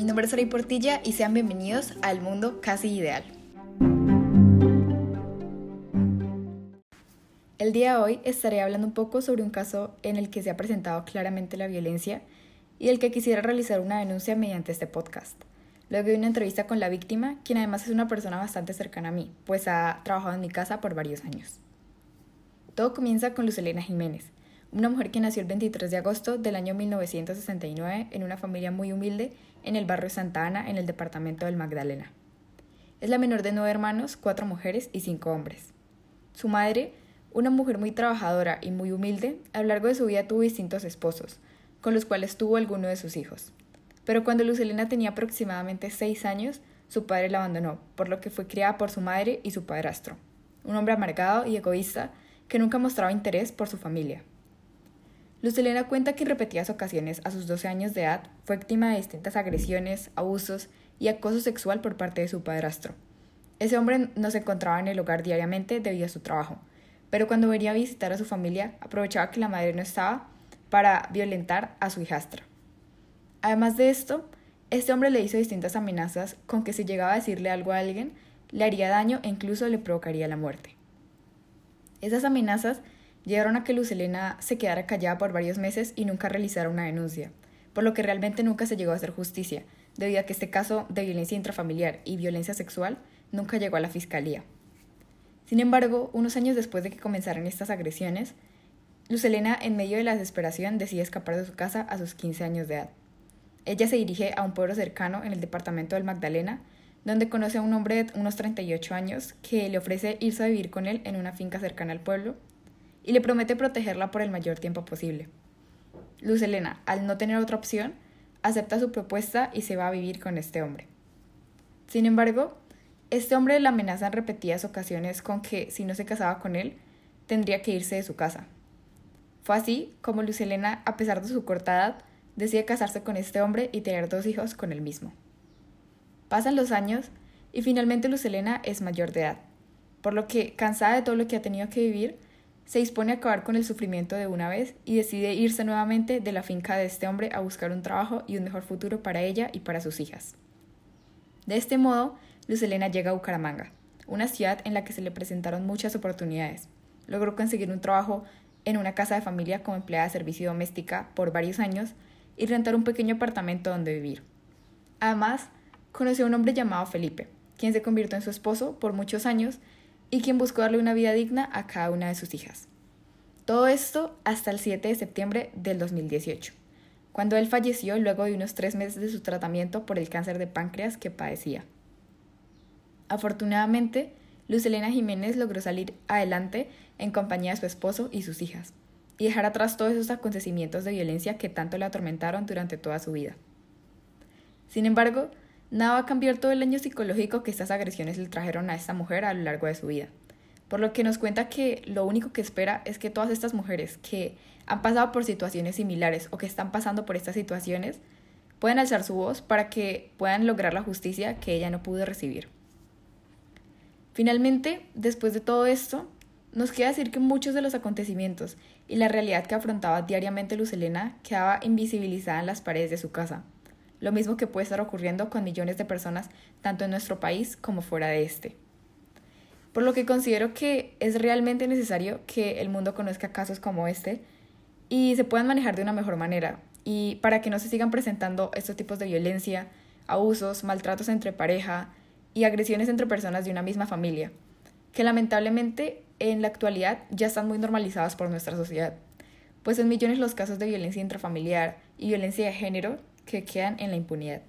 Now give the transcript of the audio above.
Mi nombre es Ari Portilla y sean bienvenidos al mundo casi ideal. El día de hoy estaré hablando un poco sobre un caso en el que se ha presentado claramente la violencia y el que quisiera realizar una denuncia mediante este podcast. Luego de una entrevista con la víctima, quien además es una persona bastante cercana a mí, pues ha trabajado en mi casa por varios años. Todo comienza con Luz Elena Jiménez, una mujer que nació el 23 de agosto del año 1969 en una familia muy humilde en el barrio Santa Ana, en el departamento del Magdalena. Es la menor de nueve hermanos, cuatro mujeres y cinco hombres. Su madre, una mujer muy trabajadora y muy humilde, a lo largo de su vida tuvo distintos esposos, con los cuales tuvo alguno de sus hijos. Pero cuando Lucelena tenía aproximadamente seis años, su padre la abandonó, por lo que fue criada por su madre y su padrastro, un hombre amargado y egoísta que nunca mostraba interés por su familia. Lucelena cuenta que en repetidas ocasiones, a sus 12 años de edad, fue víctima de distintas agresiones, abusos y acoso sexual por parte de su padrastro. Ese hombre no se encontraba en el hogar diariamente debido a su trabajo, pero cuando venía a visitar a su familia, aprovechaba que la madre no estaba para violentar a su hijastra. Además de esto, este hombre le hizo distintas amenazas con que si llegaba a decirle algo a alguien, le haría daño e incluso le provocaría la muerte. Esas amenazas llevaron a que Lucelena se quedara callada por varios meses y nunca realizara una denuncia, por lo que realmente nunca se llegó a hacer justicia, debido a que este caso de violencia intrafamiliar y violencia sexual nunca llegó a la fiscalía. Sin embargo, unos años después de que comenzaran estas agresiones, Lucelena, en medio de la desesperación, decide escapar de su casa a sus 15 años de edad. Ella se dirige a un pueblo cercano en el departamento del Magdalena, donde conoce a un hombre de unos 38 años que le ofrece irse a vivir con él en una finca cercana al pueblo y le promete protegerla por el mayor tiempo posible. Luz Elena, al no tener otra opción, acepta su propuesta y se va a vivir con este hombre. Sin embargo, este hombre la amenaza en repetidas ocasiones con que, si no se casaba con él, tendría que irse de su casa. Fue así como Luz Elena, a pesar de su corta edad, decide casarse con este hombre y tener dos hijos con el mismo. Pasan los años y finalmente Luz Elena es mayor de edad, por lo que, cansada de todo lo que ha tenido que vivir, se dispone a acabar con el sufrimiento de una vez y decide irse nuevamente de la finca de este hombre a buscar un trabajo y un mejor futuro para ella y para sus hijas. De este modo, Luz Elena llega a Bucaramanga, una ciudad en la que se le presentaron muchas oportunidades. Logró conseguir un trabajo en una casa de familia como empleada de servicio doméstica por varios años y rentar un pequeño apartamento donde vivir. Además, conoció a un hombre llamado Felipe, quien se convirtió en su esposo por muchos años y quien buscó darle una vida digna a cada una de sus hijas. Todo esto hasta el 7 de septiembre del 2018, cuando él falleció luego de unos tres meses de su tratamiento por el cáncer de páncreas que padecía. Afortunadamente, Luz Elena Jiménez logró salir adelante en compañía de su esposo y sus hijas, y dejar atrás todos esos acontecimientos de violencia que tanto la atormentaron durante toda su vida. Sin embargo, Nada va a cambiar todo el daño psicológico que estas agresiones le trajeron a esta mujer a lo largo de su vida. Por lo que nos cuenta que lo único que espera es que todas estas mujeres que han pasado por situaciones similares o que están pasando por estas situaciones puedan alzar su voz para que puedan lograr la justicia que ella no pudo recibir. Finalmente, después de todo esto, nos queda decir que muchos de los acontecimientos y la realidad que afrontaba diariamente Lucelena quedaba invisibilizada en las paredes de su casa, lo mismo que puede estar ocurriendo con millones de personas tanto en nuestro país como fuera de este. Por lo que considero que es realmente necesario que el mundo conozca casos como este y se puedan manejar de una mejor manera, y para que no se sigan presentando estos tipos de violencia, abusos, maltratos entre pareja y agresiones entre personas de una misma familia, que lamentablemente en la actualidad ya están muy normalizados por nuestra sociedad, pues son millones los casos de violencia intrafamiliar y violencia de género que quedan en la impunidad.